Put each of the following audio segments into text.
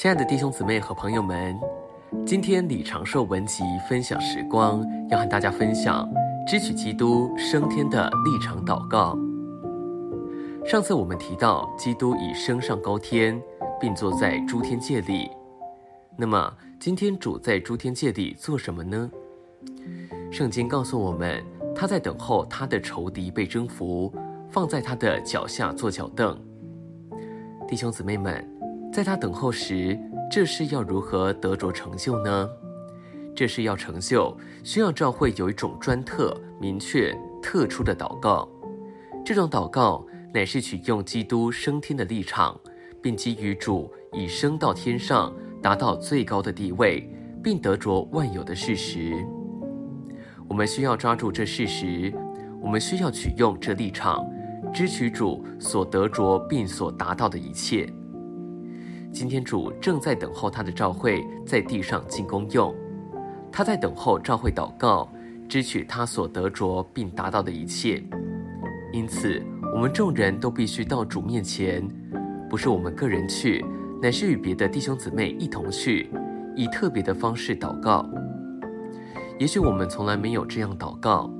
亲爱的弟兄姊妹和朋友们，今天李长寿文集分享时光，要和大家分享支取基督升天的立场祷告。上次我们提到，基督已升上高天，并坐在诸天界里。那么，今天主在诸天界里做什么呢？圣经告诉我们，他在等候他的仇敌被征服，放在他的脚下做脚凳。弟兄姊妹们，在他等候时，这事要如何得着成就呢？这事要成就，需要教会有一种专特、明确、特殊的祷告。这种祷告乃是取用基督升天的立场，并基于主已升到天上，达到最高的地位，并得着万有的事实。我们需要抓住这事实，我们需要取用这立场，支取主所得着并所达到的一切。今天主正在等候他的召会在地上进功用，他在等候召会祷告，支取他所得着并达到的一切。因此，我们众人都必须到主面前，不是我们个人去，乃是与别的弟兄姊妹一同去，以特别的方式祷告。也许我们从来没有这样祷告，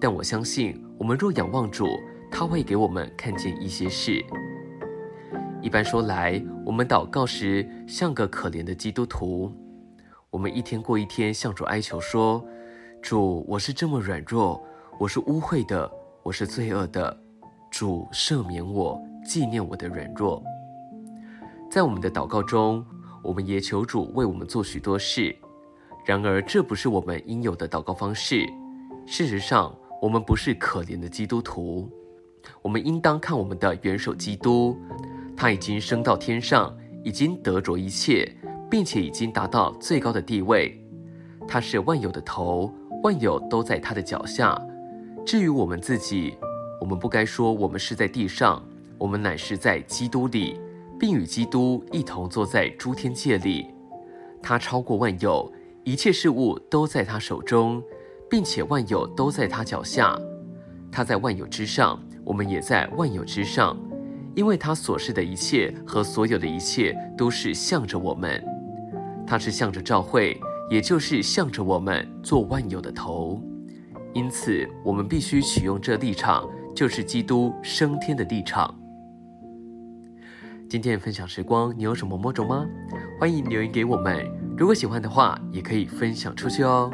但我相信，我们若仰望主，他会给我们看见一些事。一般说来，我们祷告时像个可怜的基督徒，我们一天过一天向主哀求说：“主，我是这么软弱，我是污秽的，我是罪恶的，主赦免我，纪念我的软弱。”在我们的祷告中，我们也求主为我们做许多事。然而，这不是我们应有的祷告方式。事实上，我们不是可怜的基督徒。我们应当看我们的元首基督，他已经升到天上，已经得着一切，并且已经达到最高的地位。他是万有的头，万有都在他的脚下。至于我们自己，我们不该说我们是在地上，我们乃是在基督里，并与基督一同坐在诸天界里。他超过万有。一切事物都在他手中，并且万有都在他脚下。他在万有之上，我们也在万有之上，因为他所示的一切和所有的一切都是向着我们。他是向着教会，也就是向着我们做万有的头。因此，我们必须取用这立场，就是基督升天的立场。今天分享时光，你有什么摸着吗？欢迎留言给我们。如果喜欢的话，也可以分享出去哦。